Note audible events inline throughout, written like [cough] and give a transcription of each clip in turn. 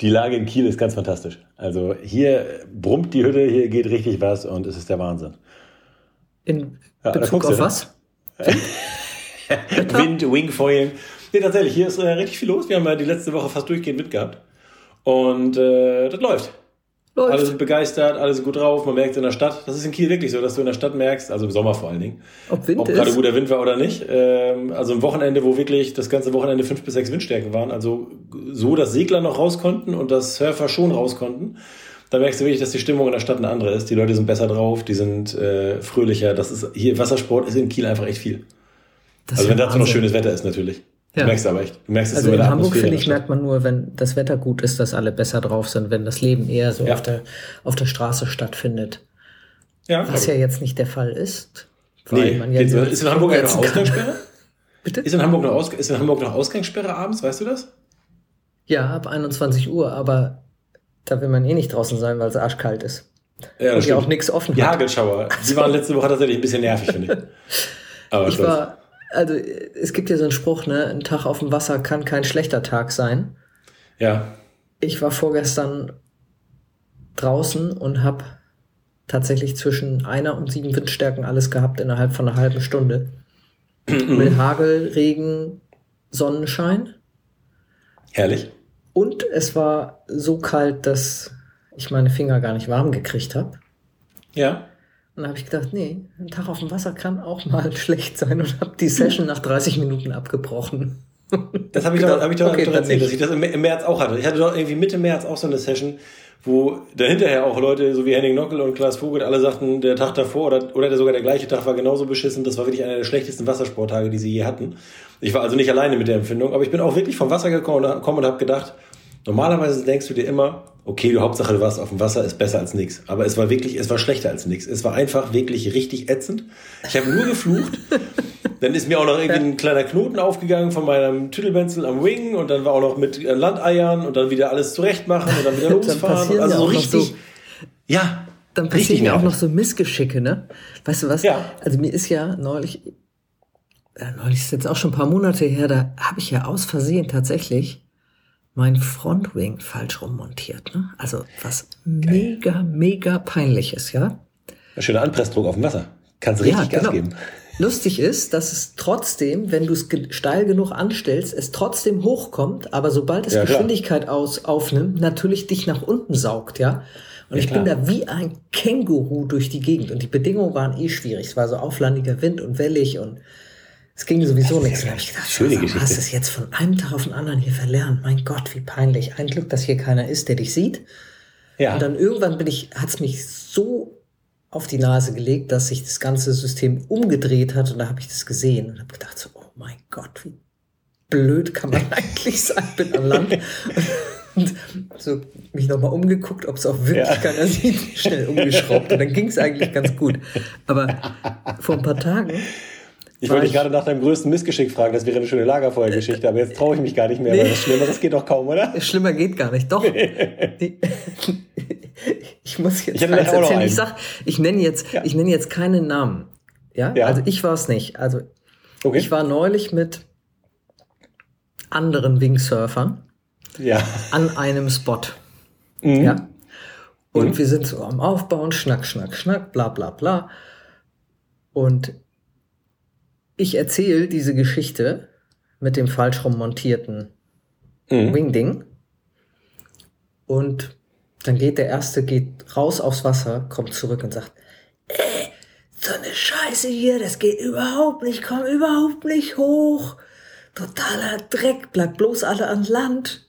Die Lage in Kiel ist ganz fantastisch. Also hier brummt die Hütte, hier geht richtig was und es ist der Wahnsinn. In ja, Bezug auf was? [laughs] Wind, Wingfoiling. Nee, tatsächlich, hier ist äh, richtig viel los. Wir haben ja die letzte Woche fast durchgehend mitgehabt. Und äh, das läuft. Läuft. Alle sind begeistert, alle sind gut drauf. Man merkt in der Stadt. Das ist in Kiel wirklich so, dass du in der Stadt merkst, also im Sommer vor allen Dingen, ob, Wind ob gerade guter Wind war oder nicht. Ähm, also ein Wochenende, wo wirklich das ganze Wochenende fünf bis sechs Windstärken waren. Also so, dass Segler noch raus konnten und dass Surfer schon raus konnten. Da merkst du wirklich, dass die Stimmung in der Stadt eine andere ist. Die Leute sind besser drauf, die sind äh, fröhlicher. Das ist hier Wassersport ist in Kiel einfach echt viel. Das also wenn dazu noch schönes Wetter ist natürlich. Ja. Du merkst aber echt. Du merkst es also in Hamburg, finde ich, merkt man nur, wenn das Wetter gut ist, dass alle besser drauf sind, wenn das Leben eher so ja. auf, der, auf der Straße stattfindet. Ja, Was ja jetzt nicht der Fall ist. Weil nee, man ja ist in Hamburg eine Ausgangssperre? [laughs] Bitte? Ist in, Hamburg noch Aus, ist in Hamburg noch Ausgangssperre abends, weißt du das? Ja, ab 21 Uhr, aber da will man eh nicht draußen sein, weil es arschkalt ist. Ja, und ja auch nichts offen Die Hagelschauer. Die waren letzte Woche tatsächlich ein bisschen nervig, finde ich. [laughs] Aber ich war, also es gibt ja so einen Spruch, ne, ein Tag auf dem Wasser kann kein schlechter Tag sein. Ja. Ich war vorgestern draußen und habe tatsächlich zwischen einer und sieben Windstärken alles gehabt innerhalb von einer halben Stunde. Mit Hagel, Regen, Sonnenschein. Herrlich. Und es war so kalt, dass ich meine Finger gar nicht warm gekriegt habe. Ja. Und da habe ich gedacht, nee, ein Tag auf dem Wasser kann auch mal [laughs] schlecht sein und habe die Session nach 30 Minuten abgebrochen. [laughs] Das habe ich doch, hab ich doch, okay, doch erzählt, dass ich das im, März auch hatte. Ich hatte doch irgendwie Mitte März auch so eine Session, wo dahinterher auch Leute, so wie Henning Nockel und Klaas Vogel, alle sagten, der Tag davor oder, oder sogar der gleiche Tag war genauso beschissen. Das war wirklich einer der schlechtesten Wassersporttage, die sie je hatten. Ich war also nicht alleine mit der Empfindung, aber ich bin auch wirklich vom Wasser gekommen und habe gedacht, Normalerweise denkst du dir immer, okay, die Hauptsache du warst auf dem Wasser, ist besser als nichts. Aber es war wirklich, es war schlechter als nichts. Es war einfach wirklich richtig ätzend. Ich habe nur geflucht. [laughs] dann ist mir auch noch irgendwie ein kleiner Knoten aufgegangen von meinem Tüdelbenzel am Wing und dann war auch noch mit äh, Landeiern und dann wieder alles zurechtmachen und dann wieder [laughs] losfahren. dann also so richtig. So, ja. Dann passieren ja auch noch so Missgeschicke, ne? Weißt du was? Ja. Also mir ist ja neulich, neulich ist jetzt auch schon ein paar Monate her, da habe ich ja aus Versehen tatsächlich mein Frontwing falsch rummontiert. Ne? Also was Geil. mega, mega peinliches, ja. Ein schöner Anpressdruck auf dem Wasser. Kannst richtig ja, Gas genau. geben. Lustig ist, dass es trotzdem, wenn du es steil genug anstellst, es trotzdem hochkommt, aber sobald es ja, Geschwindigkeit aus, aufnimmt, natürlich dich nach unten saugt, ja. Und ja, ich klar. bin da wie ein Känguru durch die Gegend. Und die Bedingungen waren eh schwierig. Es war so auflandiger Wind und wellig und es ging sowieso nichts. Habe ich gedacht, Schöne Geschichte. hast es jetzt von einem Tag auf den anderen hier verlernt. Mein Gott, wie peinlich. Ein Glück, dass hier keiner ist, der dich sieht. Ja. Und dann irgendwann bin ich, hat es mich so auf die Nase gelegt, dass sich das ganze System umgedreht hat und da habe ich das gesehen und habe gedacht so, oh mein Gott, wie blöd kann man [laughs] eigentlich sein, bin an Land. Und so mich nochmal umgeguckt, ob es auch wirklich ja. keiner sieht, schnell umgeschraubt. Und dann ging es eigentlich ganz gut. Aber vor ein paar Tagen ich wollte dich gerade nach deinem größten Missgeschick fragen, das wäre eine schöne Lagerfeuergeschichte, aber jetzt traue ich mich gar nicht mehr, nee. weil das Schlimmeres geht doch kaum, oder? Schlimmer geht gar nicht, doch. [laughs] Nee. [laughs] ich muss jetzt ich erzählen. Ich sag, ich nenne jetzt, ja. ich nenne jetzt keinen Namen. Ja? ja. Also ich war es nicht. Also okay. ich war neulich mit anderen Wingsurfern ja. an einem Spot. Mhm. Ja. Und mhm. wir sind so am Aufbauen, schnack, schnack, schnack, bla bla bla. Und ich erzähle diese Geschichte mit dem falsch rum montierten mhm. Wingding. Und dann geht der erste, geht raus aufs Wasser, kommt zurück und sagt, ey, äh, so eine Scheiße hier, das geht überhaupt nicht, komm überhaupt nicht hoch. Totaler Dreck, bleibt bloß alle an Land.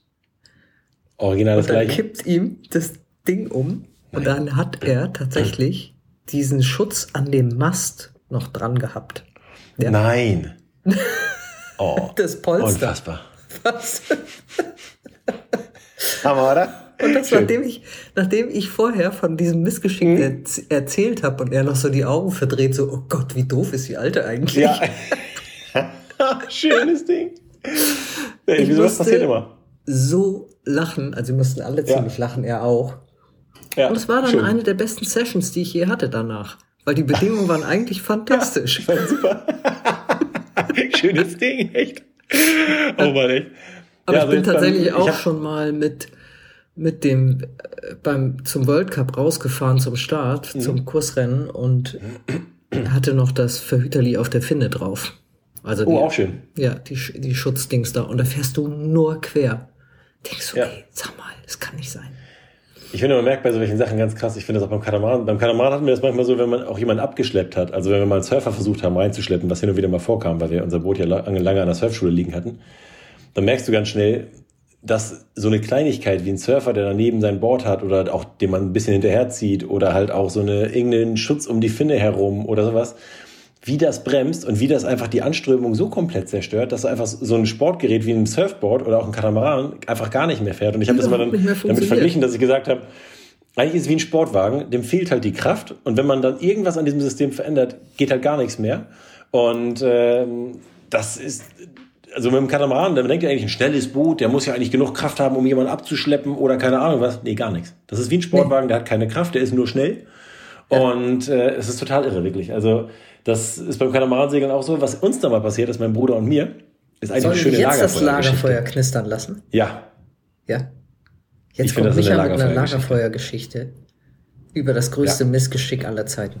Original das und dann gleiche. kippt ihm das Ding um und dann hat er tatsächlich diesen Schutz an dem Mast noch dran gehabt. Ja. Nein. [laughs] Oh, das Polster. Unfassbar. Was? [laughs] Hammer, oder? Und das, nachdem ich, nachdem ich vorher von diesem Missgeschick mhm. erzählt habe und er noch so die Augen verdreht, so, oh Gott, wie doof ist die Alte eigentlich? Ja. [laughs] Schönes Ding. Ey, wieso das passiert immer? So lachen, also wir mussten alle ziemlich ja. lachen, er auch. Ja, und es war dann schön. eine der besten Sessions, die ich je hatte danach. Weil die Bedingungen waren eigentlich fantastisch. Ja, super. [laughs] Schönes Ding, echt. Oh Mann, echt. Aber ja, ich also bin tatsächlich auch schon mal mit, mit dem äh, beim zum World Cup rausgefahren zum Start, mhm. zum Kursrennen und hatte noch das Verhüterli auf der Finne drauf. Also oh, die, auch schön. Ja, die, die Schutzdings da. Und da fährst du nur quer. Denkst du, ja. ey, sag mal, das kann nicht sein. Ich finde, man merkt bei solchen Sachen ganz krass, ich finde das auch beim Katamaran. Beim Katamaran hatten wir das manchmal so, wenn man auch jemanden abgeschleppt hat. Also wenn wir mal einen Surfer versucht haben reinzuschleppen, was hin und wieder mal vorkam, weil wir unser Boot ja lange, an der Surfschule liegen hatten, dann merkst du ganz schnell, dass so eine Kleinigkeit wie ein Surfer, der daneben sein Board hat oder auch den man ein bisschen hinterherzieht oder halt auch so eine irgendeinen Schutz um die Finne herum oder sowas, wie das bremst und wie das einfach die Anströmung so komplett zerstört, dass einfach so ein Sportgerät wie ein Surfboard oder auch ein Katamaran einfach gar nicht mehr fährt. Und ich habe das immer dann damit verglichen, dass ich gesagt habe, eigentlich ist es wie ein Sportwagen, dem fehlt halt die Kraft und wenn man dann irgendwas an diesem System verändert, geht halt gar nichts mehr. Und ähm, das ist, also mit dem Katamaran, da denkt ihr eigentlich ein schnelles Boot, der muss ja eigentlich genug Kraft haben, um jemanden abzuschleppen oder keine Ahnung was. Nee, gar nichts. Das ist wie ein Sportwagen, der hat keine Kraft, der ist nur schnell. Ja. Und äh, es ist total irre, wirklich. Also das ist beim Katamaransegeln auch so. Was uns da mal passiert ist, mein Bruder und mir, ist eigentlich Sollen eine schöne wir jetzt das Lagerfeuer knistern lassen? Ja. Ja. Jetzt ich kommt Micha mit einer Lagerfeuergeschichte über das größte ja. Missgeschick aller Zeiten.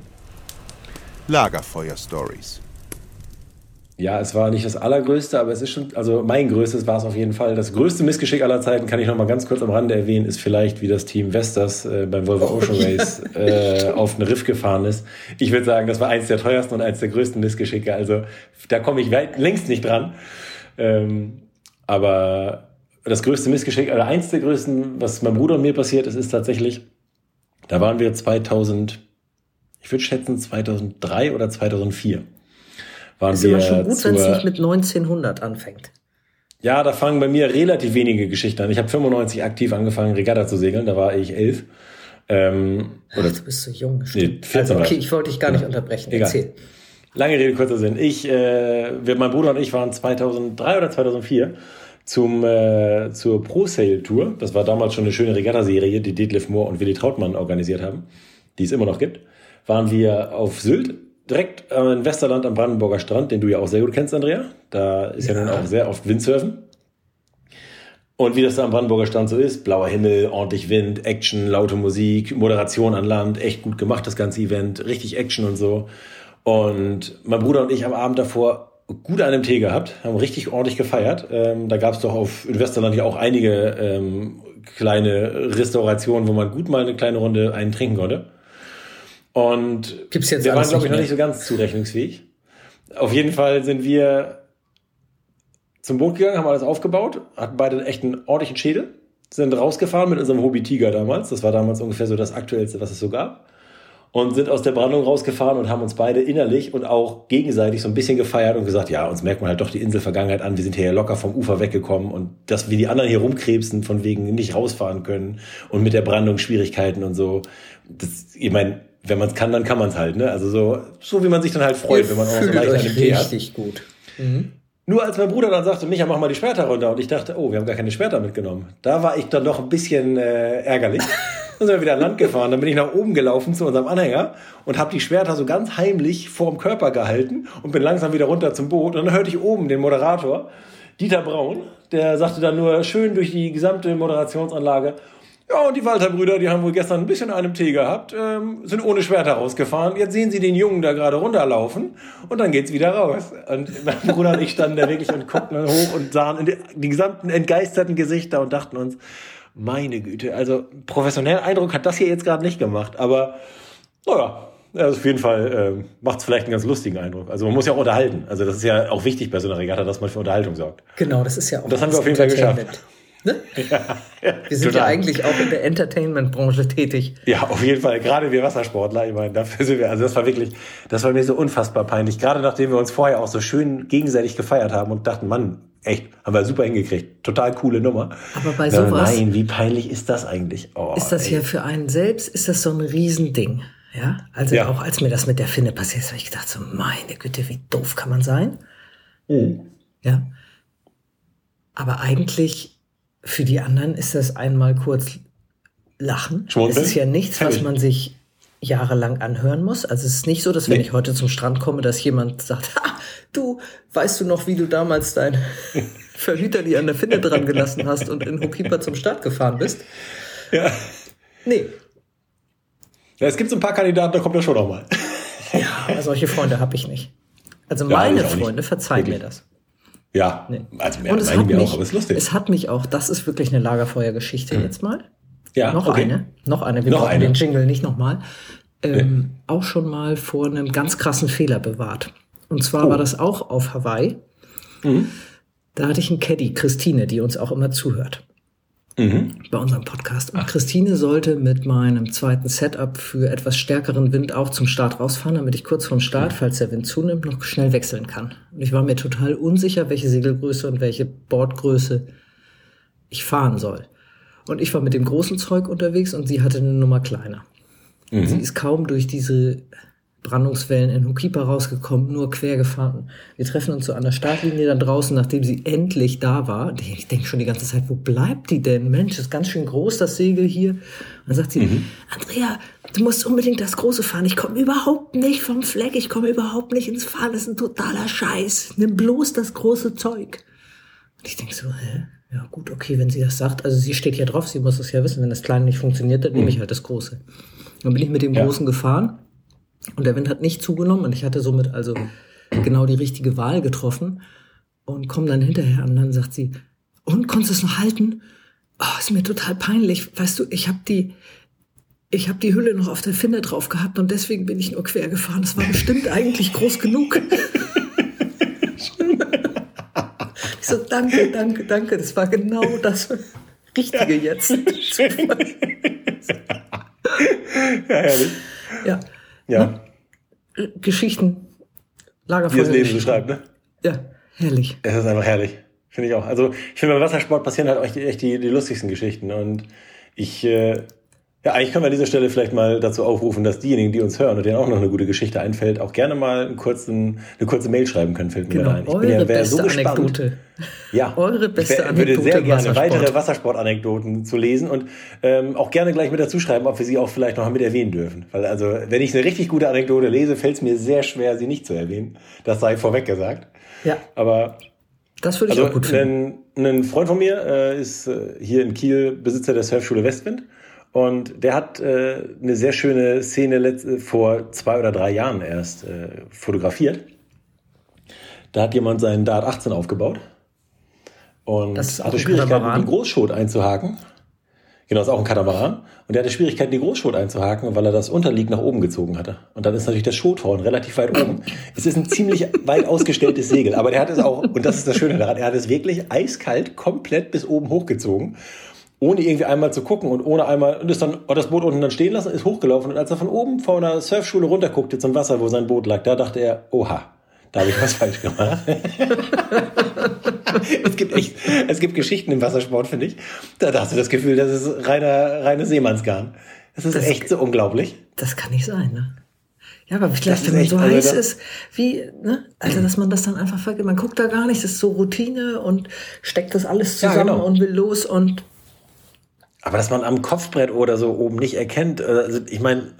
Lagerfeuer-Stories. Ja, es war nicht das allergrößte, aber es ist schon, also mein größtes war es auf jeden Fall. Das größte Missgeschick aller Zeiten, kann ich noch mal ganz kurz am Rande erwähnen, ist vielleicht, wie das Team Vestas äh, beim Volvo oh, Ocean Race ja. äh, auf einen Riff gefahren ist. Ich würde sagen, das war eins der teuersten und eins der größten Missgeschicke. Also da komme ich weit, längst nicht dran. Ähm, aber das größte Missgeschick, oder eins der größten, was meinem Bruder und mir passiert ist, ist tatsächlich, da waren wir 2000, ich würde schätzen 2003 oder 2004 waren ist wir. Ist immer schon gut, wenn es nicht mit 1900 anfängt. Ja, da fangen bei mir relativ wenige Geschichten an. Ich habe 95 aktiv angefangen, Regatta zu segeln. Da war ich elf. Ähm, oder Ach, du bist so jung. Nee, 14 also, okay, ich wollte dich gar nicht ja. unterbrechen. Egal. Erzähl. Lange Rede, kurzer Sinn. Ich, äh, wir, mein Bruder und ich waren 2003 oder 2004 zum, äh, zur Pro Sail Tour. Das war damals schon eine schöne Regatta-Serie, die Detlef Moore und Willi Trautmann organisiert haben, die es immer noch gibt. Waren wir auf Sylt direkt äh, in Westerland am Brandenburger Strand, den du ja auch sehr gut kennst, Andrea. Da ist ja, ja nun auch sehr oft Windsurfen. Und wie das da am Brandenburger Strand so ist, blauer Himmel, ordentlich Wind, Action, laute Musik, Moderation an Land, echt gut gemacht, das ganze Event, richtig Action und so. Und mein Bruder und ich am Abend davor gut an dem Tee gehabt, haben richtig ordentlich gefeiert. Ähm, da gab es doch auf in Westerland ja auch einige ähm, kleine Restaurationen, wo man gut mal eine kleine Runde einen trinken konnte. Und Gibt's jetzt wir waren, glaube ich, noch nicht so ganz zurechnungsfähig. Auf jeden Fall sind wir zum Boot gegangen, haben alles aufgebaut, hatten beide echt einen ordentlichen Schädel, sind rausgefahren mit unserem Hobby Tiger damals. Das war damals ungefähr so das aktuellste, was es so gab. Und sind aus der Brandung rausgefahren und haben uns beide innerlich und auch gegenseitig so ein bisschen gefeiert und gesagt, ja, uns merkt man halt doch die Inselvergangenheit an. Wir sind hier locker vom Ufer weggekommen und dass wir die anderen hier rumkrebsen, von wegen nicht rausfahren können und mit der Brandung Schwierigkeiten und so. Das, ich meine, wenn man es kann, dann kann man es halt. Ne? Also so, so wie man sich dann halt freut, Ihr wenn man auch so leicht an dem Tee hat. Richtig gut. Mhm. Nur als mein Bruder dann sagte, Micha, mach mal die Schwerter runter. Und ich dachte, oh, wir haben gar keine Schwerter mitgenommen. Da war ich dann doch ein bisschen äh, ärgerlich. [laughs] Dann sind wir wieder an Land gefahren. Dann bin ich nach oben gelaufen zu unserem Anhänger und habe die Schwerter so ganz heimlich vorm Körper gehalten und bin langsam wieder runter zum Boot. Und dann hörte ich oben den Moderator, Dieter Braun, der sagte dann nur schön durch die gesamte Moderationsanlage, ja, und die Walter-Brüder, die haben wohl gestern ein bisschen einem Tee gehabt, ähm, sind ohne Schwerter rausgefahren. Jetzt sehen sie den Jungen da gerade runterlaufen und dann geht's wieder raus. Und [laughs] mein Bruder und ich standen da wirklich und guckten hoch und sahen die, die gesamten entgeisterten Gesichter und dachten uns, meine Güte, also professionellen Eindruck hat das hier jetzt gerade nicht gemacht, aber naja, also auf jeden Fall äh, macht es vielleicht einen ganz lustigen Eindruck. Also man muss ja auch unterhalten. Also das ist ja auch wichtig bei so einer Regatta, dass man für Unterhaltung sorgt. Genau, das ist ja auch. Und das haben wir auf jeden Fall geschafft. Ne? Ja, wir sind total. ja eigentlich auch in der Entertainment-Branche tätig. Ja, auf jeden Fall. Gerade wir Wassersportler, ich meine, dafür sind wir, also das war wirklich, das war mir so unfassbar peinlich. Gerade nachdem wir uns vorher auch so schön gegenseitig gefeiert haben und dachten, Mann, echt, haben wir super hingekriegt. Total coole Nummer. Aber bei sowas. Nein, wie peinlich ist das eigentlich? Oh, ist das ey. ja für einen selbst, ist das so ein Riesending. Ja, also ja. auch als mir das mit der Finne passiert ist, habe ich gedacht, so meine Güte, wie doof kann man sein? Mhm. Ja. Aber eigentlich für die anderen ist das einmal kurz Lachen. Schmunzeln? Es ist ja nichts, was man sich jahrelang anhören muss. Also es ist nicht so, dass wenn nee. ich heute zum Strand komme, dass jemand sagt, ha, du, weißt du noch, wie du damals dein [laughs] Verhüter die an der Finne dran gelassen hast und in Hokipa zum Start gefahren bist? Ja. Nee. Ja, es gibt so ein paar Kandidaten, da kommt er schon noch mal. ja, solche Freunde habe ich nicht. Also meine ja, Freunde verzeihen Wirklich? mir das. Ja, nee. also mehr, und es hat mich, auch, aber ist lustig. Es hat mich auch, das ist wirklich eine Lagerfeuergeschichte mhm. jetzt mal. Ja, noch okay. eine, noch eine. Wir noch brauchen eine. den Jingle nicht nochmal. Ähm, nee. Auch schon mal vor einem ganz krassen Fehler bewahrt. Und zwar oh. war das auch auf Hawaii. Mhm. Da hatte ich einen Caddy, Christine, die uns auch immer zuhört. Mhm. Bei unserem Podcast. Und Ach. Christine sollte mit meinem zweiten Setup für etwas stärkeren Wind auch zum Start rausfahren, damit ich kurz vorm Start, falls der Wind zunimmt, noch schnell wechseln kann. Und ich war mir total unsicher, welche Segelgröße und welche Bordgröße ich fahren soll. Und ich war mit dem großen Zeug unterwegs und sie hatte eine Nummer kleiner. Mhm. Sie ist kaum durch diese Brandungswellen in Hukipa rausgekommen, nur quer gefahren. Wir treffen uns so an der Startlinie dann draußen, nachdem sie endlich da war. Ich denke schon die ganze Zeit, wo bleibt die denn? Mensch, ist ganz schön groß das Segel hier. Und dann sagt sie, mhm. Andrea, du musst unbedingt das Große fahren. Ich komme überhaupt nicht vom Fleck, ich komme überhaupt nicht ins Fahren. Das ist ein totaler Scheiß. Nimm bloß das große Zeug. Und ich denke so, hä? Ja, gut, okay, wenn sie das sagt. Also sie steht hier drauf, sie muss das ja wissen. Wenn das Kleine nicht funktioniert, dann mhm. nehme ich halt das Große. Dann bin ich mit dem ja. Großen gefahren und der Wind hat nicht zugenommen und ich hatte somit also genau die richtige Wahl getroffen und komme dann hinterher und dann sagt sie, und konntest du es noch halten? Oh, ist mir total peinlich. Weißt du, ich habe die, ich habe die Hülle noch auf der Finne drauf gehabt und deswegen bin ich nur quer gefahren. Das war bestimmt eigentlich groß genug. Ich so, danke, danke, danke. Das war genau das Richtige jetzt. [laughs] ja, herrlich. Ja. Ja. Geschichten, Lagerfeuer. Wie das Leben beschreibt, ne? Ja, herrlich. Es ist einfach herrlich. Finde ich auch. Also, ich finde, beim Wassersport passieren halt echt die, die lustigsten Geschichten. Und ich, äh, ja, eigentlich können wir an dieser Stelle vielleicht mal dazu aufrufen, dass diejenigen, die uns hören und denen auch noch eine gute Geschichte einfällt, auch gerne mal einen kurzen, eine kurze Mail schreiben können, fällt mir genau, ein. Ich eure bin ja beste so gespannt. Anekdote. Ja, [laughs] eure beste ich Anekdote. würde sehr gerne Wassersport. weitere Wassersportanekdoten zu lesen und ähm, auch gerne gleich mit dazu schreiben, ob wir sie auch vielleicht noch mit erwähnen dürfen. Weil also, wenn ich eine richtig gute Anekdote lese, fällt es mir sehr schwer, sie nicht zu erwähnen. Das sei vorweg gesagt. Ja. Aber das würde ich also, auch gut finden. Ein, ein Freund von mir äh, ist äh, hier in Kiel Besitzer der Surfschule Westwind und der hat äh, eine sehr schöne Szene letzt, vor zwei oder drei Jahren erst äh, fotografiert. Da hat jemand seinen Dart 18 aufgebaut und hatte Schwierigkeiten, die Großschot einzuhaken. Genau, ist auch ein Katamaran. Und der hatte Schwierigkeiten, die Großschot einzuhaken, weil er das Unterlieg nach oben gezogen hatte. Und dann ist natürlich das Schothorn relativ weit oben. es ist ein ziemlich weit ausgestelltes Segel, aber der hat es auch, und das ist das Schöne daran, er hat es wirklich eiskalt komplett bis oben hochgezogen ohne irgendwie einmal zu gucken und ohne einmal und ist dann hat das Boot unten dann stehen lassen, ist hochgelaufen und als er von oben vor einer Surfschule runterguckte zum Wasser, wo sein Boot lag, da dachte er, oha, da habe ich was [laughs] falsch gemacht. [laughs] es gibt echt, es gibt Geschichten im Wassersport, finde ich. Da hast du das Gefühl, das ist reiner, reine Seemannsgarn. Das ist das, echt so unglaublich. Das kann nicht sein, ne? Ja, aber vielleicht, wenn man so also heiß ist, wie, ne? Also, dass man das dann einfach vergisst. Man guckt da gar nicht, das ist so Routine und steckt das alles zusammen ja, genau. und will los und aber dass man am Kopfbrett oder so oben nicht erkennt, äh, also ich meine,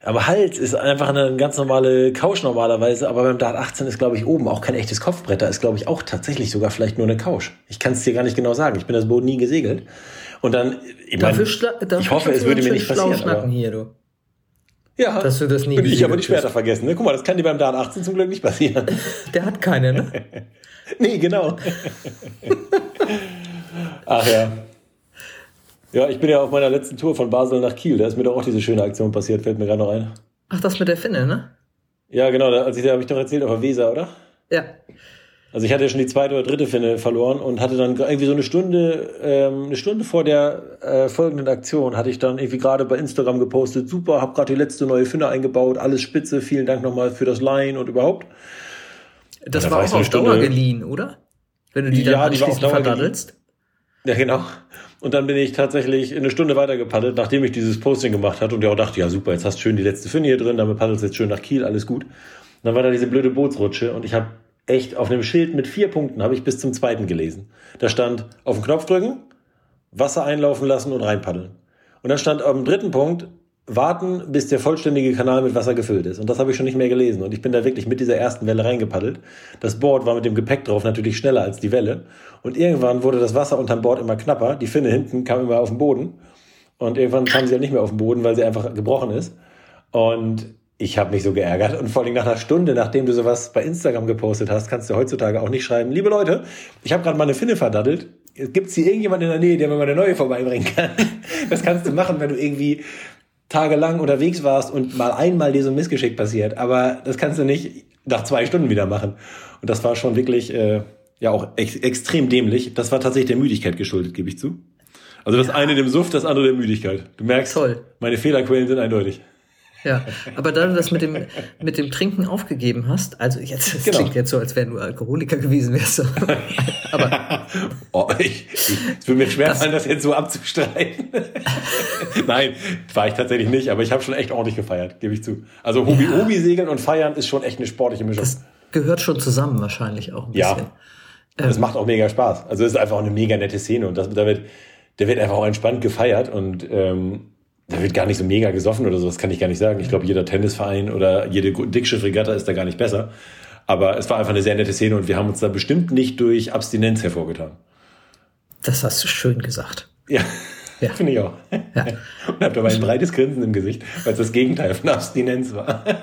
aber Hals ist einfach eine ganz normale Couch normalerweise, aber beim Dart 18 ist, glaube ich, oben auch kein echtes Kopfbrett. Da ist, glaube ich, auch tatsächlich sogar vielleicht nur eine Couch. Ich kann es dir gar nicht genau sagen. Ich bin das Boot nie gesegelt. Und dann, ich, mein, ich hoffe, es würde mir nicht passieren. Aber, hier, du. Ja, dass du das nie ich habe die Schwerter vergessen. Ne? Guck mal, das kann dir beim Dart 18 zum Glück nicht passieren. [laughs] Der hat keine, ne? [laughs] nee, genau. [laughs] Ach ja. Ja, ich bin ja auf meiner letzten Tour von Basel nach Kiel. Da ist mir doch auch diese schöne Aktion passiert, fällt mir gerade noch ein. Ach, das mit der Finne, ne? Ja, genau. Da, also, da habe ich doch erzählt auf der Weser, oder? Ja. Also ich hatte ja schon die zweite oder dritte Finne verloren und hatte dann irgendwie so eine Stunde, ähm, eine Stunde vor der äh, folgenden Aktion hatte ich dann irgendwie gerade bei Instagram gepostet, super, habe gerade die letzte neue Finne eingebaut, alles spitze, vielen Dank nochmal für das Leihen und überhaupt. Das und war auch auf Stunde, Dauer geliehen, oder? Wenn du die dann ja, anschließend die verdaddelst? Ja, genau. Und dann bin ich tatsächlich eine Stunde weiter gepaddelt, nachdem ich dieses Posting gemacht hatte und ja auch dachte, ja super, jetzt hast du schön die letzte Finne hier drin, damit paddelst du jetzt schön nach Kiel, alles gut. Und dann war da diese blöde Bootsrutsche und ich habe echt auf einem Schild mit vier Punkten habe ich bis zum zweiten gelesen. Da stand auf den Knopf drücken, Wasser einlaufen lassen und reinpaddeln. Und dann stand dem dritten Punkt warten, bis der vollständige Kanal mit Wasser gefüllt ist. Und das habe ich schon nicht mehr gelesen. Und ich bin da wirklich mit dieser ersten Welle reingepaddelt. Das Board war mit dem Gepäck drauf natürlich schneller als die Welle. Und irgendwann wurde das Wasser unterm Board immer knapper. Die Finne hinten kam immer auf den Boden. Und irgendwann kam sie ja nicht mehr auf den Boden, weil sie einfach gebrochen ist. Und ich habe mich so geärgert. Und vor allem nach einer Stunde, nachdem du sowas bei Instagram gepostet hast, kannst du heutzutage auch nicht schreiben, liebe Leute, ich habe gerade mal eine Finne verdattelt. Gibt es hier irgendjemand in der Nähe, der mir mal eine neue vorbeibringen kann? [laughs] Das kannst du machen, wenn du irgendwie tagelang unterwegs warst und mal einmal dir so ein Missgeschick passiert. Aber das kannst du nicht nach zwei Stunden wieder machen. Und das war schon wirklich, äh, ja, auch ex extrem dämlich. Das war tatsächlich der Müdigkeit geschuldet, gebe ich zu. Also das ja. eine dem Suft, das andere der Müdigkeit. Du merkst, Toll. meine Fehlerquellen sind eindeutig. Ja, aber da du das mit dem, mit dem Trinken aufgegeben hast, also jetzt, das genau. klingt jetzt so, als wenn du Alkoholiker gewesen wärst. [laughs] aber. oh, ich, ich, es würde mir schwer fallen, das jetzt so abzustreiten. [laughs] Nein, war ich tatsächlich nicht, aber ich habe schon echt ordentlich gefeiert, gebe ich zu. Also Hobby, ja. Hobby segeln und feiern ist schon echt eine sportliche Mischung. Das gehört schon zusammen wahrscheinlich auch ein bisschen. Ja. Das ähm, macht auch mega Spaß. Also es ist einfach auch eine mega nette Szene und das, da wird, der wird einfach auch entspannt gefeiert und ähm, da wird gar nicht so mega gesoffen oder so, das kann ich gar nicht sagen. Ich glaube, jeder Tennisverein oder jede Dickschiffregatta ist da gar nicht besser. Aber es war einfach eine sehr nette Szene und wir haben uns da bestimmt nicht durch Abstinenz hervorgetan. Das hast du schön gesagt. Ja, ja. [laughs] finde ich auch. Ja. Und habe dabei ein breites Grinsen im Gesicht, weil es das Gegenteil von Abstinenz war. [laughs]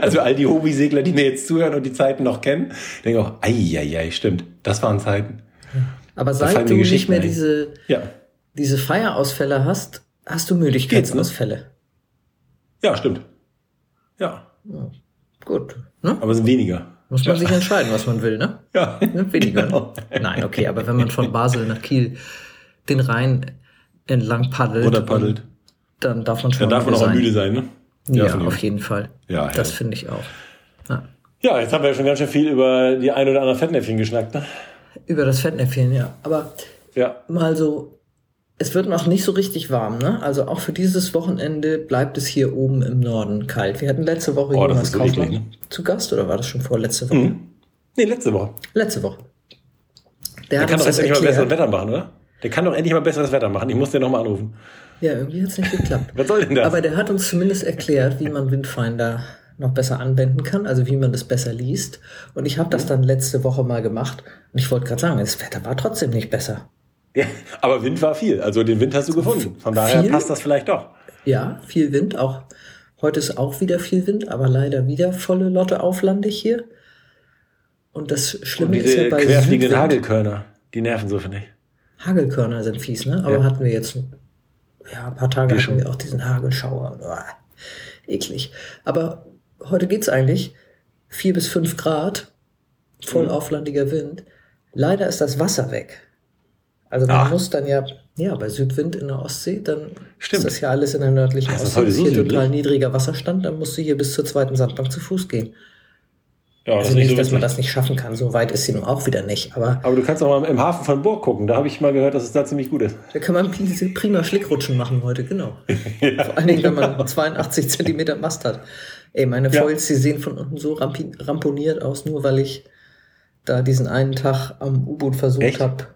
Also all die Hobbysegler, die mir jetzt zuhören und die Zeiten noch kennen, denken auch, ei, stimmt, das waren Zeiten. Aber seit du nicht mehr diese, ja. diese Feierausfälle hast, Hast du Müdigkeitsausfälle? Ne? Ja, stimmt. Ja. ja gut. Ne? Aber es sind weniger. Muss man ja. sich entscheiden, was man will, ne? [laughs] Ja. Ne? Weniger. Genau. Nein, okay, aber wenn man von Basel nach Kiel den Rhein entlang paddelt, Oder paddelt. dann darf man schon. Dann darf man auch sein. müde sein, ne? Ja, ja auf jeden Fall. Ja, das finde ich auch. Ja. ja, jetzt haben wir ja schon ganz schön viel über die ein oder andere Fettnäpfchen geschnackt, ne? Über das Fettnäpfchen, ja. Aber ja. mal so es wird noch nicht so richtig warm, ne? Also auch für dieses Wochenende bleibt es hier oben im Norden kalt. Wir hatten letzte Woche oh, Jonas Kaufmann ne? zu Gast oder war das schon vor letzte Woche? Mhm. Nee, letzte Woche. Letzte Woche. Der, Der kann doch endlich mal besseres Wetter machen, oder? Der kann doch endlich mal besseres Wetter machen. Ich muss den nochmal anrufen. Ja, irgendwie hat es nicht geklappt. [laughs] Was soll denn das? Aber der hat uns zumindest erklärt, wie man Windfinder noch besser anwenden kann, also wie man das besser liest. Und ich habe das dann letzte Woche mal gemacht. Und ich wollte gerade sagen, das Wetter war trotzdem nicht besser. Ja, aber Wind war viel. Also den Wind hast du gefunden. Von daher viel, passt das vielleicht doch. Ja, viel Wind. Auch heute ist auch wieder viel Wind, aber leider wieder volle Lotte auflandig hier. Und das Schlimme Und ist ja bei querfliegenden Hagelkörner, die nerven so, finde ich. Hagelkörner sind fies, ne? Aber ja. hatten wir jetzt ja, ein paar Tage wir hatten wir auch diesen Hagelschauer. Oh, eklig. Aber heute geht's eigentlich. Vier bis fünf Grad, voll mhm. auflandiger Wind. Leider ist das Wasser weg. Also man Ach. muss dann ja, ja, bei Südwind in der Ostsee, dann Stimmt. ist das ja alles in der nördlichen Ach, Ostsee. Ist hier so total niedriger Wasserstand, dann musst du hier bis zur zweiten Sandbank zu Fuß gehen. Ja, also das nicht, so dass man das nicht schaffen kann, so weit ist sie nun auch wieder nicht. Aber, aber du kannst auch mal im Hafen von Burg gucken, da habe ich mal gehört, dass es da ziemlich gut ist. Da kann man [laughs] prima Schlickrutschen machen heute, genau. [laughs] ja, Vor allen Dingen, wenn man 82 [laughs] Zentimeter Mast hat. Ey, meine ja. Foils, die sehen von unten so ramponiert aus, nur weil ich da diesen einen Tag am U-Boot versucht habe,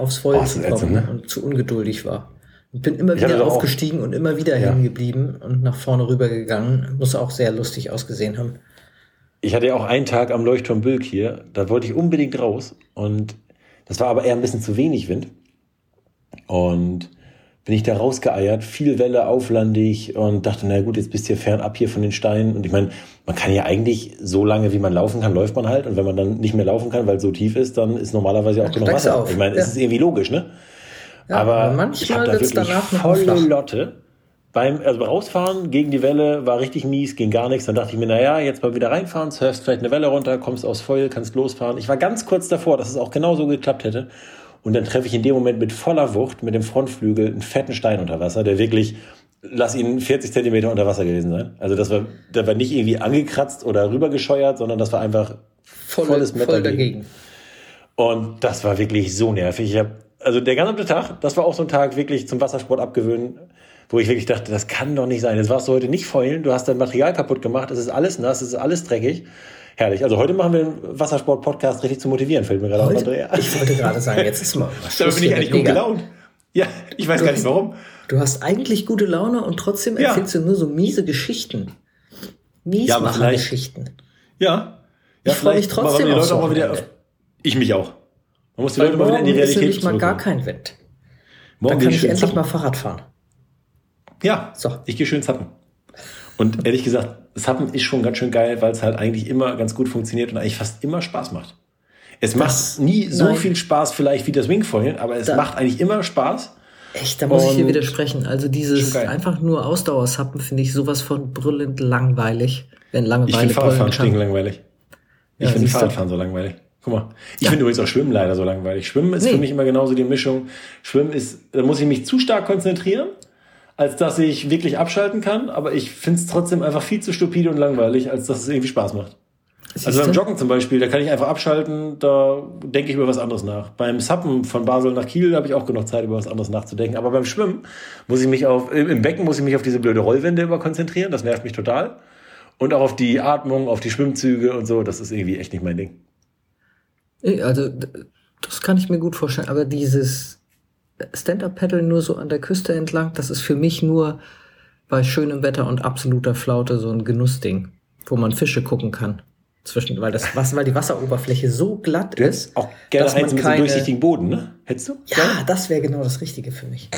aufs Feuer oh, zu kommen ne? und zu ungeduldig war. Und bin immer wieder aufgestiegen und immer wieder ja. hängen geblieben und nach vorne rüber gegangen. Muss auch sehr lustig ausgesehen haben. Ich hatte ja auch einen Tag am Leuchtturm Bülk hier, da wollte ich unbedingt raus und das war aber eher ein bisschen zu wenig Wind. Und bin ich da rausgeeiert, viel Welle, auflandig und dachte, na gut, jetzt bist du hier fernab hier von den Steinen. Und ich meine, man kann ja eigentlich so lange, wie man laufen kann, läuft man halt. Und wenn man dann nicht mehr laufen kann, weil es so tief ist, dann ist normalerweise auch genug Wasser. Auf. Ich meine, ja. es ist irgendwie logisch, ne? Ja, aber, aber manchmal wird es danach noch volle Lotte. Beim also rausfahren gegen die Welle war richtig mies, ging gar nichts. Dann dachte ich mir, naja, jetzt mal wieder reinfahren, surfst vielleicht eine Welle runter, kommst aus Feuer, kannst losfahren. Ich war ganz kurz davor, dass es auch genau so geklappt hätte. Und dann treffe ich in dem Moment mit voller Wucht mit dem Frontflügel einen fetten Stein unter Wasser, der wirklich, lass ihn 40 Zentimeter unter Wasser gewesen sein. Also das war, der war nicht irgendwie angekratzt oder rübergescheuert, sondern das war einfach Volle, volles Meter voll dagegen. Und das war wirklich so nervig. Ich hab, also der ganze Tag, das war auch so ein Tag wirklich zum Wassersport abgewöhnen, wo ich wirklich dachte, das kann doch nicht sein. Jetzt warst du heute nicht feulen, du hast dein Material kaputt gemacht, es ist alles nass, es ist alles dreckig. Herrlich. Also heute machen wir einen Wassersport-Podcast richtig zu motivieren, fällt mir gerade auf, Andrea. Ich wollte gerade sagen, jetzt ist mal [laughs] was Da bin ich eigentlich gut gelaunt. Ja, ich weiß du gar nicht warum. Du hast eigentlich gute Laune und trotzdem erzählst ja. du nur so miese Geschichten. Miesmacher-Geschichten. Ja. ja. Ich freue mich trotzdem auf so wieder, Ich mich auch. Man muss die Leute mal wieder in die Realität ist nämlich mal gar kein Wind. Morgen Dann kann ich endlich zappen. mal Fahrrad fahren. Ja, so. ich gehe schön zappen. Und ehrlich gesagt, Zappen ist schon ganz schön geil, weil es halt eigentlich immer ganz gut funktioniert und eigentlich fast immer Spaß macht. Es das, macht nie so nein. viel Spaß vielleicht wie das Wingfoilen, aber es da, macht eigentlich immer Spaß. Echt, da muss und ich hier widersprechen. Also dieses einfach nur Ausdauersappen finde ich sowas von brüllend langweilig. Wenn Langeweile ich finde Fahrradfahren stinken langweilig. Ich ja, finde Fahrradfahren so langweilig. Guck mal. Ich ja. finde übrigens auch Schwimmen leider so langweilig. Schwimmen ist nee. für mich immer genauso die Mischung. Schwimmen ist, da muss ich mich zu stark konzentrieren, als dass ich wirklich abschalten kann, aber ich finde es trotzdem einfach viel zu stupide und langweilig, als dass es irgendwie Spaß macht. Siehste? Also beim Joggen zum Beispiel, da kann ich einfach abschalten, da denke ich über was anderes nach. Beim Sappen von Basel nach Kiel habe ich auch genug Zeit, über was anderes nachzudenken. Aber beim Schwimmen muss ich mich auf, im Becken muss ich mich auf diese blöde Rollwände immer konzentrieren, das nervt mich total. Und auch auf die Atmung, auf die Schwimmzüge und so, das ist irgendwie echt nicht mein Ding. Also, das kann ich mir gut vorstellen, aber dieses Stand-Up-Paddle nur so an der Küste entlang, das ist für mich nur bei schönem Wetter und absoluter Flaute so ein Genussding, wo man Fische gucken kann zwischen, weil das Wasser, weil die Wasseroberfläche so glatt du ist. Auch gerne dass mit keine... durchsichtigen Boden, ne? Hättest du? Ja, ja? das wäre genau das Richtige für mich.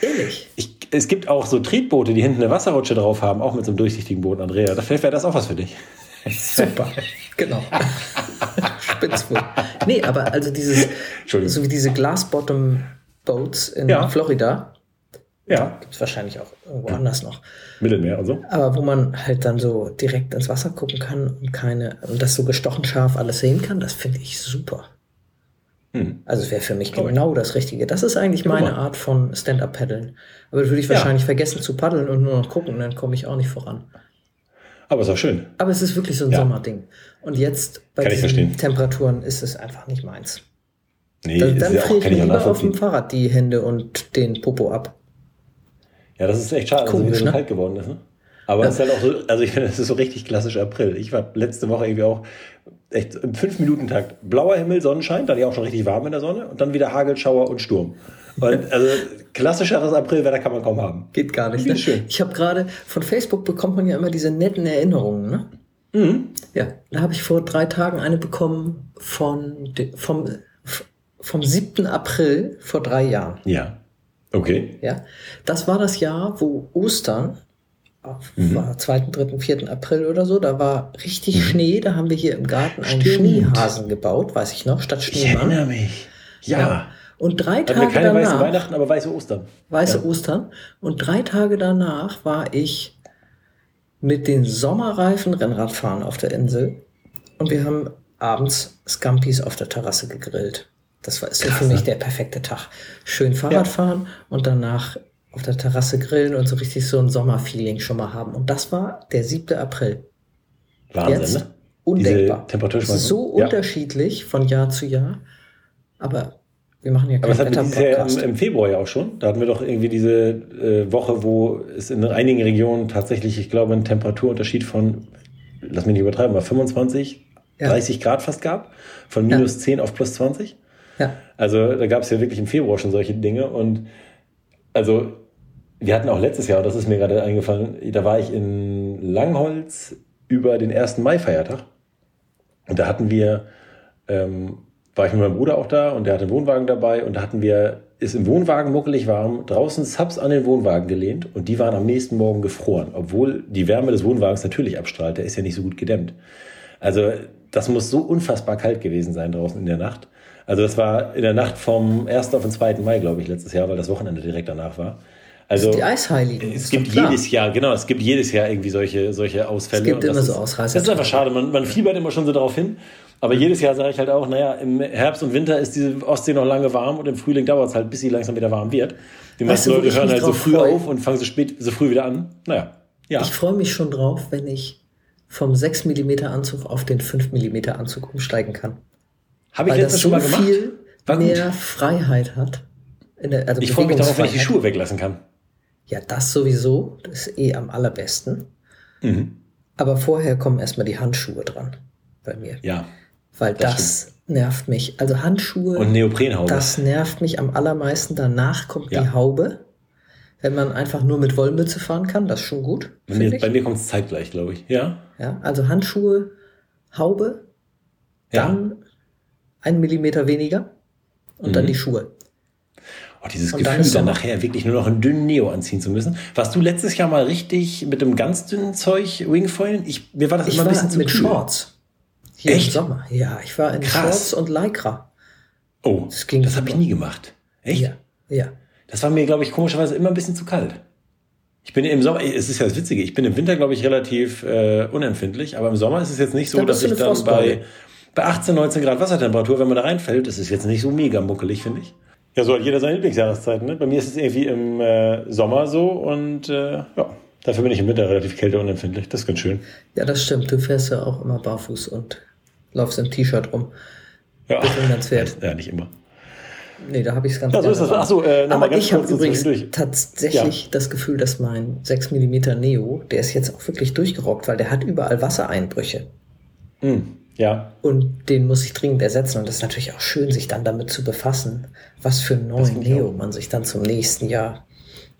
Ehrlich. Ich, es gibt auch so Tretboote, die hinten eine Wasserrutsche drauf haben, auch mit so einem durchsichtigen Boden, Andrea. Da wäre das auch was für dich. Super, [laughs] genau. Spitzwohl. Nee, aber also dieses, so wie diese Glass-Bottom Boats in ja. Florida, ja. Gibt es wahrscheinlich auch irgendwo anders noch. Mittelmeer also. Aber wo man halt dann so direkt ins Wasser gucken kann und keine, und das so gestochen scharf alles sehen kann, das finde ich super. Hm. Also es wäre für mich Glaube genau ich. das Richtige. Das ist eigentlich meine Art von Stand-Up-Paddeln. Aber würde ich wahrscheinlich ja. vergessen zu paddeln und nur noch gucken, dann komme ich auch nicht voran. Aber ist auch schön. Aber es ist wirklich so ein ja. Sommerding. Und jetzt bei kann diesen Temperaturen ist es einfach nicht meins. Nee, dann dann friere ich mir lieber auf dem Fahrrad die Hände und den Popo ab. Ja, das ist echt schade, dass es wieder so ne? kalt geworden ist. Ne? Aber es ist halt auch so, also ich finde, es ist so richtig klassisch April. Ich war letzte Woche irgendwie auch echt im 5-Minuten-Takt. Blauer Himmel, Sonnenschein, dann ja auch schon richtig warm in der Sonne und dann wieder Hagelschauer und Sturm. Und [laughs] also klassischeres Aprilwetter kann man kaum haben. Geht gar nicht. Ne? Schön. Ich habe gerade von Facebook bekommt man ja immer diese netten Erinnerungen, ne? Mhm. Ja, da habe ich vor drei Tagen eine bekommen von vom vom 7. April vor drei Jahren. Ja. Okay. Ja, das war das Jahr, wo Ostern mhm. war 2., 3., 4. April oder so, da war richtig mhm. Schnee, da haben wir hier im Garten einen Stimmt. Schneehasen gebaut, weiß ich noch, statt Schneemann. Ich erinnere mich. Ja. ja. Und drei Hatten Tage keine danach. Weiße Weihnachten, aber weiße Ostern. Weiße ja. Ostern. Und drei Tage danach war ich mit den Sommerreifen Rennradfahren auf der Insel. Und wir haben abends Scampis auf der Terrasse gegrillt. Das war ist so für mich der perfekte Tag. Schön Fahrrad ja. fahren und danach auf der Terrasse grillen und so richtig so ein Sommerfeeling schon mal haben. Und das war der 7. April. Wahnsinn, Jetzt, ne? Undenkbar. Es ist so ja. unterschiedlich von Jahr zu Jahr. Aber wir machen ja keinen Aber das hatten wir im, im, Februar ja auch schon. Da hatten wir doch irgendwie diese äh, Woche, wo es in einigen Regionen tatsächlich, ich glaube, einen Temperaturunterschied von, lass mich nicht übertreiben, mal 25, ja. 30 Grad fast gab. Von minus ja. 10 auf plus 20. Ja. Also da gab es ja wirklich im Februar schon solche Dinge. Und also wir hatten auch letztes Jahr, das ist mir gerade eingefallen, da war ich in Langholz über den 1. Mai-Feiertag. Und da hatten wir, ähm, war ich mit meinem Bruder auch da und der hatte einen Wohnwagen dabei und da hatten wir, ist im Wohnwagen muckelig warm, draußen Subs an den Wohnwagen gelehnt und die waren am nächsten Morgen gefroren, obwohl die Wärme des Wohnwagens natürlich abstrahlt, der ist ja nicht so gut gedämmt. Also das muss so unfassbar kalt gewesen sein draußen in der Nacht. Also das war in der Nacht vom 1. auf den 2. Mai, glaube ich, letztes Jahr, weil das Wochenende direkt danach war. Also die Eisheiligen. Es gibt jedes Jahr, genau, es gibt jedes Jahr irgendwie solche, solche Ausfälle. Es gibt immer so Ausreißer. Das ist einfach schade, man, man fiebert immer schon so darauf hin. Aber jedes Jahr sage ich halt auch, naja, im Herbst und Winter ist diese Ostsee noch lange warm und im Frühling dauert es halt, bis sie langsam wieder warm wird. Die meisten Leute hören halt so früh freu? auf und fangen so spät, so früh wieder an. Naja, ja. Ich freue mich schon drauf, wenn ich vom 6 mm Anzug auf den 5 mm Anzug umsteigen kann. Habe ich Weil letztes schon mal gemacht. Viel mehr Freiheit hat. Der, also ich freue mich darauf, wenn ich die Schuhe weglassen kann. Ja, das sowieso. Das ist eh am allerbesten. Mhm. Aber vorher kommen erstmal die Handschuhe dran. Bei mir. Ja. Weil das, das nervt mich. Also Handschuhe. Und Neoprenhaube. Das nervt mich am allermeisten. Danach kommt ja. die Haube. Wenn man einfach nur mit Wollmütze fahren kann, das ist schon gut. Bei mir, bei mir kommt es zeitgleich, glaube ich. Ja. Ja, also Handschuhe, Haube, ja. Dann ein Millimeter weniger und mhm. dann die Schuhe. Oh, dieses und Gefühl, dann, dann nachher wirklich nur noch einen dünnen Neo anziehen zu müssen. Warst du letztes Jahr mal richtig mit dem ganz dünnen Zeug Wingfoilen? Ich, mir war das ich immer ein bisschen zu mit kühl. Shorts. Hier Echt? im Sommer. Ja, ich war in Krass. Shorts und Lycra. Oh, das, das habe ich nie gemacht. Echt? Ja, ja. Das war mir, glaube ich, komischerweise immer ein bisschen zu kalt. Ich bin im Sommer, es ist ja das Witzige, ich bin im Winter, glaube ich, relativ äh, unempfindlich, aber im Sommer ist es jetzt nicht so, da dass ich dann bei, bei 18, 19 Grad Wassertemperatur, wenn man da reinfällt, ist es jetzt nicht so mega muckelig, finde ich. Ja, so hat jeder seine Lieblingsjahreszeit. Ne? Bei mir ist es irgendwie im äh, Sommer so und äh, ja, dafür bin ich im Winter relativ kälteunempfindlich. Das ist ganz schön. Ja, das stimmt. Du fährst ja auch immer barfuß und laufst im T-Shirt rum. Ja, bewundernswert. Ja, nicht immer. Nee, da habe ich es ganz ja, so ist das. Achso, äh, Aber ich habe übrigens tatsächlich ja. das Gefühl, dass mein 6 mm Neo, der ist jetzt auch wirklich durchgerockt, weil der hat überall Wassereinbrüche. Mhm. Ja. Und den muss ich dringend ersetzen. Und das ist natürlich auch schön, sich dann damit zu befassen, was für einen neuen Neo man sich dann zum nächsten Jahr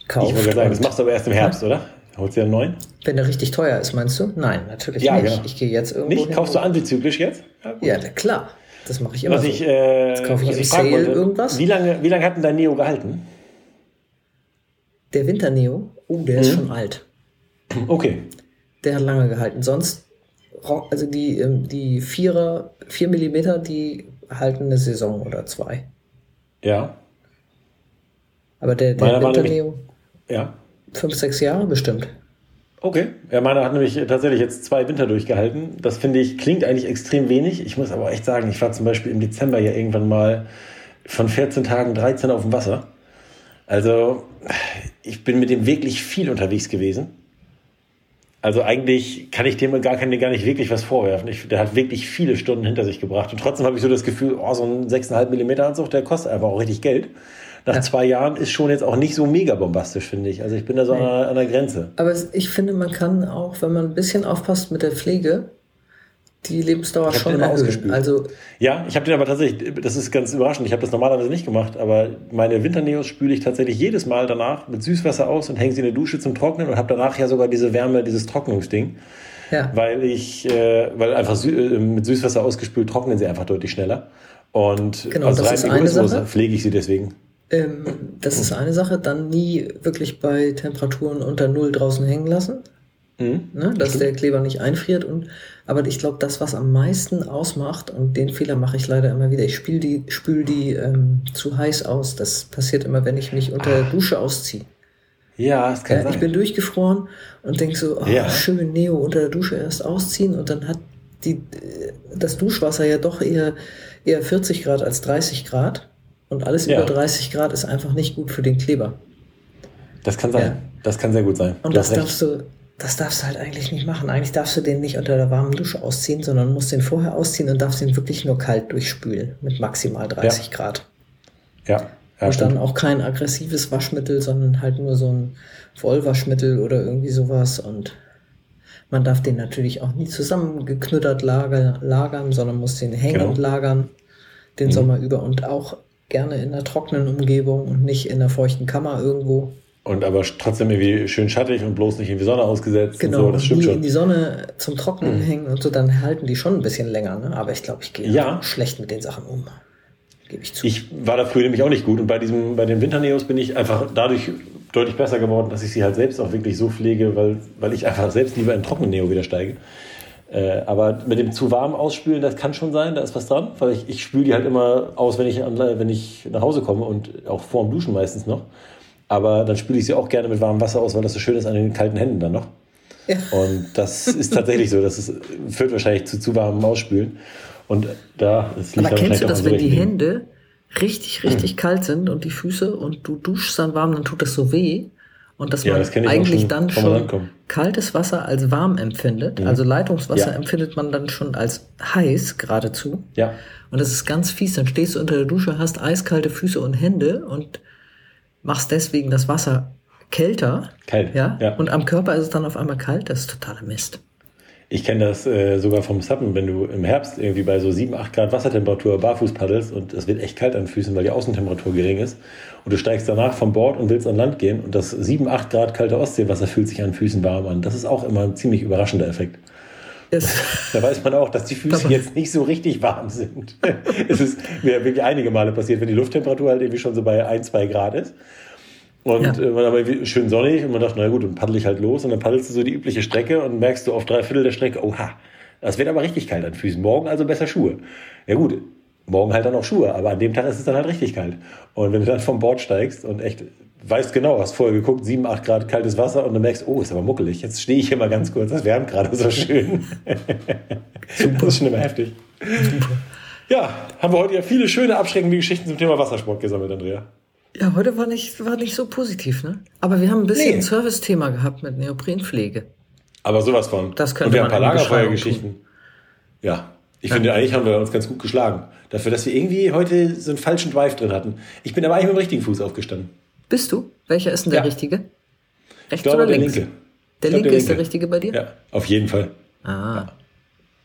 kauft. Ich wollte sagen, das machst du aber erst im Herbst, ja. oder? Holst du ja einen neuen? Wenn der richtig teuer ist, meinst du? Nein, natürlich ja, nicht. Genau. Ich gehe jetzt irgendwo. Nicht? Kaufst du antizyklisch jetzt? Ja, ja klar. Das mache ich immer. Was so. ich, äh, jetzt kaufe ich im Sale wollte, irgendwas. Wie lange, wie lange hat denn dein Neo gehalten? Der Winter Neo? Oh, der mhm. ist schon alt. Okay. Der hat lange gehalten. Sonst also die, ähm, die Vierer, 4 mm, die halten eine Saison oder zwei. Ja. Aber der, der Winter ja. fünf, sechs Jahre bestimmt. Okay. Ja, meiner hat nämlich tatsächlich jetzt zwei Winter durchgehalten. Das finde ich, klingt eigentlich extrem wenig. Ich muss aber echt sagen, ich war zum Beispiel im Dezember ja irgendwann mal von 14 Tagen 13 auf dem Wasser. Also, ich bin mit dem wirklich viel unterwegs gewesen. Also eigentlich kann ich dem gar, kann gar nicht wirklich was vorwerfen. Ich, der hat wirklich viele Stunden hinter sich gebracht. Und trotzdem habe ich so das Gefühl, oh, so ein 6,5 mm Anzug, der kostet einfach auch richtig Geld. Nach ja. zwei Jahren ist schon jetzt auch nicht so mega bombastisch, finde ich. Also ich bin da so nee. an, der, an der Grenze. Aber ich finde, man kann auch, wenn man ein bisschen aufpasst mit der Pflege, die Lebensdauer schon immer ausgespült. Also ja, ich habe den aber tatsächlich, das ist ganz überraschend, ich habe das normalerweise nicht gemacht, aber meine Winterneos spüle ich tatsächlich jedes Mal danach mit Süßwasser aus und hänge sie in der Dusche zum Trocknen und habe danach ja sogar diese Wärme, dieses Trocknungsding. Ja. Weil ich, äh, weil einfach Sü äh, mit Süßwasser ausgespült trocknen sie einfach deutlich schneller. Und genau, aus reinem Egoismus pflege ich sie deswegen. Ähm, das ist eine Sache, dann nie wirklich bei Temperaturen unter Null draußen hängen lassen. Mhm, ne, dass stimmt. der Kleber nicht einfriert. Und, aber ich glaube, das, was am meisten ausmacht, und den Fehler mache ich leider immer wieder, ich spüle die, spül die ähm, zu heiß aus. Das passiert immer, wenn ich mich unter der ah. Dusche ausziehe. Ja, das kann ja, sein. Ich bin durchgefroren und denke so, oh, ja. schön Neo unter der Dusche erst ausziehen und dann hat die, das Duschwasser ja doch eher, eher 40 Grad als 30 Grad. Und alles ja. über 30 Grad ist einfach nicht gut für den Kleber. Das kann sein. Das kann sehr gut sein. Und das darfst du, das darfst du halt eigentlich nicht machen. Eigentlich darfst du den nicht unter der warmen Dusche ausziehen, sondern musst den vorher ausziehen und darfst den wirklich nur kalt durchspülen mit maximal 30 ja. Grad. Ja. ja und dann auch kein aggressives Waschmittel, sondern halt nur so ein Vollwaschmittel oder irgendwie sowas. Und man darf den natürlich auch nie zusammengeknüttert lager, lagern, sondern muss den hängend genau. lagern den mhm. Sommer über und auch gerne in einer trockenen Umgebung und nicht in einer feuchten Kammer irgendwo. Und aber trotzdem irgendwie schön schattig und bloß nicht in die Sonne ausgesetzt. Genau, und so, das stimmt die schon. in die Sonne zum Trocknen mhm. hängen und so, dann halten die schon ein bisschen länger. Ne? Aber ich glaube, ich gehe ja. schlecht mit den Sachen um. Gebe ich zu. Ich war da früher nämlich auch nicht gut. Und bei, diesem, bei den Winterneos bin ich einfach dadurch deutlich besser geworden, dass ich sie halt selbst auch wirklich so pflege, weil, weil ich einfach selbst lieber in trockenen Neo wieder steige. Äh, aber mit dem zu warm ausspülen, das kann schon sein, da ist was dran, weil ich, ich spüle die halt immer aus, wenn ich, wenn ich nach Hause komme und auch vor dem Duschen meistens noch. Aber dann spüle ich sie auch gerne mit warmem Wasser aus, weil das so schön ist an den kalten Händen dann noch. Ja. Und das ist tatsächlich so. Das ist, führt wahrscheinlich zu zu warmem Ausspülen. Und da es liegt Aber kennst du das, wenn die Hände richtig, richtig hm. kalt sind und die Füße und du duschst dann warm, dann tut das so weh. und dass ja, man das eigentlich schon, dann schon kaltes Wasser als warm empfindet. Mhm. Also Leitungswasser ja. empfindet man dann schon als heiß geradezu. Ja. Und das ist ganz fies. Dann stehst du unter der Dusche, hast eiskalte Füße und Hände und machst deswegen das Wasser kälter. Kalt. Ja? ja. Und am Körper ist es dann auf einmal kalt. Das ist totaler Mist. Ich kenne das äh, sogar vom Suppen, wenn du im Herbst irgendwie bei so 7, 8 Grad Wassertemperatur barfuß paddelst und es wird echt kalt an Füßen, weil die Außentemperatur gering ist und du steigst danach vom Bord und willst an Land gehen und das 7, 8 Grad kalte Ostseewasser fühlt sich an Füßen warm an. Das ist auch immer ein ziemlich überraschender Effekt. Yes. [laughs] Da weiß man auch, dass die Füße jetzt nicht so richtig warm sind. [laughs] es ist mir wirklich einige Male passiert, wenn die Lufttemperatur halt irgendwie schon so bei 1, 2 Grad ist und ja. äh, man aber schön sonnig und man dachte, na gut, dann paddel ich halt los und dann paddelst du so die übliche Strecke und merkst du auf drei Viertel der Strecke, oha, das wird aber richtig kalt an Füßen. Morgen also besser Schuhe. Ja gut, morgen halt dann auch Schuhe, aber an dem Tag ist es dann halt richtig kalt. Und wenn du dann vom Bord steigst und echt weißt genau, hast vorher geguckt, 7, 8 Grad kaltes Wasser und dann merkst, oh, ist aber muckelig. Jetzt stehe ich hier mal ganz kurz, das wärmt gerade so schön. [laughs] Super. Das ist schon immer heftig. Super. Ja, haben wir heute ja viele schöne abschreckende Geschichten zum Thema Wassersport gesammelt, Andrea. Ja, heute war nicht, war nicht so positiv, ne? Aber wir haben ein bisschen nee. Service-Thema gehabt mit Neoprenpflege. Aber sowas von. Das könnte Und wir haben ein paar Lagerfeuergeschichten. Ja. Ich ja. finde, eigentlich haben wir uns ganz gut geschlagen. Dafür, dass wir irgendwie heute so einen falschen Drive drin hatten. Ich bin aber eigentlich mit dem richtigen Fuß aufgestanden. Bist du? Welcher ist denn der ja. richtige? Rechts glaube, oder links? Der linke. Der linke ist der richtige bei dir? Ja, auf jeden Fall. Ah.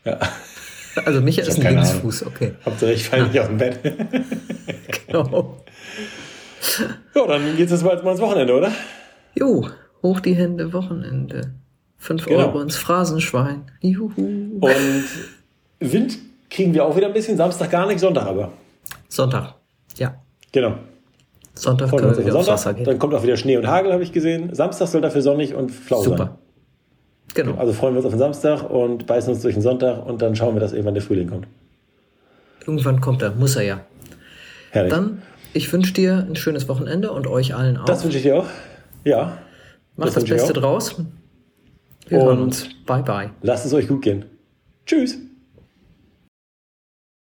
Ja. [laughs] Also Micha ist ein Linksfuß, Ahnung. okay. Hauptsache ich falle nicht aus dem Bett. [laughs] genau. Ja, dann geht es jetzt mal ins Wochenende, oder? Jo, hoch die Hände, Wochenende. 5 genau. Euro ins Phrasenschwein. Juhu. Und Wind kriegen wir auch wieder ein bisschen. Samstag gar nicht, Sonntag aber. Sonntag, ja. Genau. Sonntag können wir wieder Sonntag. Wasser gehen. Dann kommt auch wieder Schnee und Hagel, habe ich gesehen. Samstag soll dafür sonnig und flau Super. sein. Genau. Also freuen wir uns auf den Samstag und beißen uns durch den Sonntag und dann schauen wir, dass irgendwann der Frühling kommt. Irgendwann kommt er, muss er ja. Herrlich. Dann ich wünsche dir ein schönes Wochenende und euch allen auch. Das wünsche ich dir auch. Ja. Macht das, das Beste draus. Wir und hören uns. Bye, bye. Lasst es euch gut gehen. Tschüss.